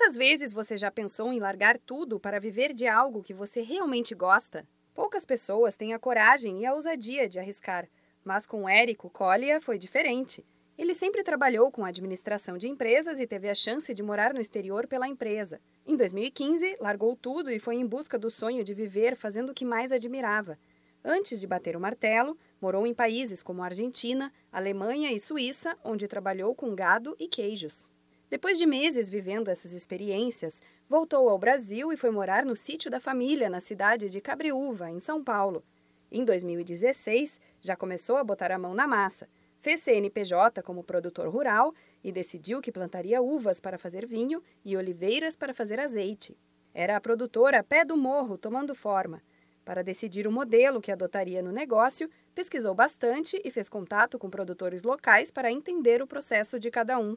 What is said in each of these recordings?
Quantas vezes você já pensou em largar tudo para viver de algo que você realmente gosta? Poucas pessoas têm a coragem e a ousadia de arriscar, mas com Érico Collia foi diferente. Ele sempre trabalhou com administração de empresas e teve a chance de morar no exterior pela empresa. Em 2015, largou tudo e foi em busca do sonho de viver fazendo o que mais admirava. Antes de bater o martelo, morou em países como Argentina, Alemanha e Suíça, onde trabalhou com gado e queijos. Depois de meses vivendo essas experiências, voltou ao Brasil e foi morar no sítio da família, na cidade de Cabriúva, em São Paulo. Em 2016, já começou a botar a mão na massa. Fez CNPJ como produtor rural e decidiu que plantaria uvas para fazer vinho e oliveiras para fazer azeite. Era a produtora Pé do Morro tomando forma. Para decidir o modelo que adotaria no negócio, pesquisou bastante e fez contato com produtores locais para entender o processo de cada um.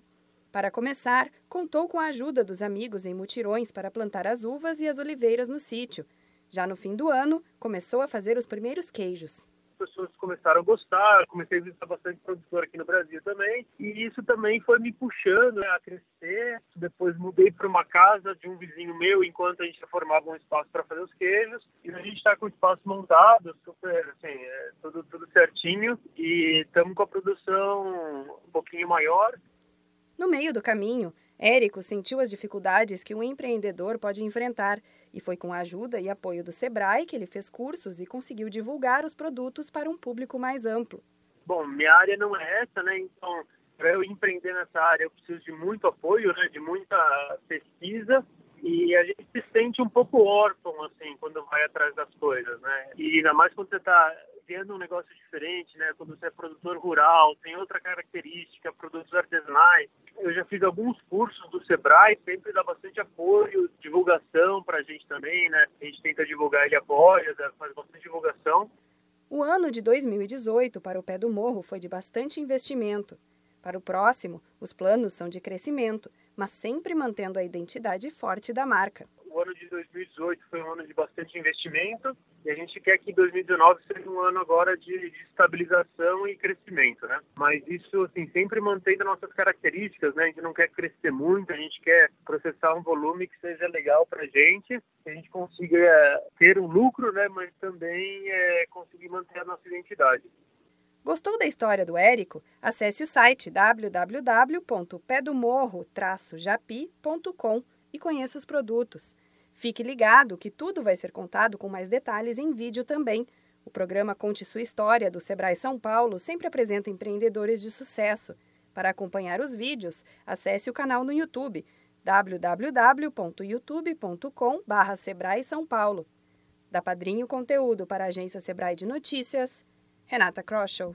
Para começar, contou com a ajuda dos amigos em mutirões para plantar as uvas e as oliveiras no sítio. Já no fim do ano, começou a fazer os primeiros queijos pessoas começaram a gostar, comecei a visitar bastante produtor aqui no Brasil também, e isso também foi me puxando né, a crescer. Depois mudei para uma casa de um vizinho meu enquanto a gente formava um espaço para fazer os queijos, e a gente está com o espaço montado, super, assim, é, tudo, tudo certinho, e estamos com a produção um pouquinho maior. No meio do caminho, Érico sentiu as dificuldades que um empreendedor pode enfrentar e foi com a ajuda e apoio do Sebrae que ele fez cursos e conseguiu divulgar os produtos para um público mais amplo. Bom, minha área não é essa, né? Então, para eu empreender nessa área, eu preciso de muito apoio, né? De muita pesquisa e a gente se sente um pouco órfão, assim, quando vai atrás das coisas, né? E ainda mais quando você está vendo um negócio diferente, né? Quando você é produtor rural, tem outra característica, produtos artesanais. Eu já fiz alguns cursos do Sebrae, sempre dá bastante apoio, divulgação para a gente também, né? A gente tenta divulgar, ele apoia, faz bastante divulgação. O ano de 2018 para o Pé do Morro foi de bastante investimento. Para o próximo, os planos são de crescimento mas sempre mantendo a identidade forte da marca. O ano de 2018 foi um ano de bastante investimento e a gente quer que 2019 seja um ano agora de, de estabilização e crescimento, né? Mas isso, assim, sempre mantendo nossas características, né? A gente não quer crescer muito, a gente quer processar um volume que seja legal para a gente, que a gente consiga é, ter um lucro, né? Mas também é, conseguir manter a nossa identidade. Gostou da história do Érico? Acesse o site www.pedomorro-japi.com e conheça os produtos. Fique ligado que tudo vai ser contado com mais detalhes em vídeo também. O programa Conte Sua História do Sebrae São Paulo sempre apresenta empreendedores de sucesso. Para acompanhar os vídeos, acesse o canal no YouTube www.youtube.com/sebrae São Paulo. Da Padrinho Conteúdo para a agência Sebrae de Notícias. Renata Kroschel.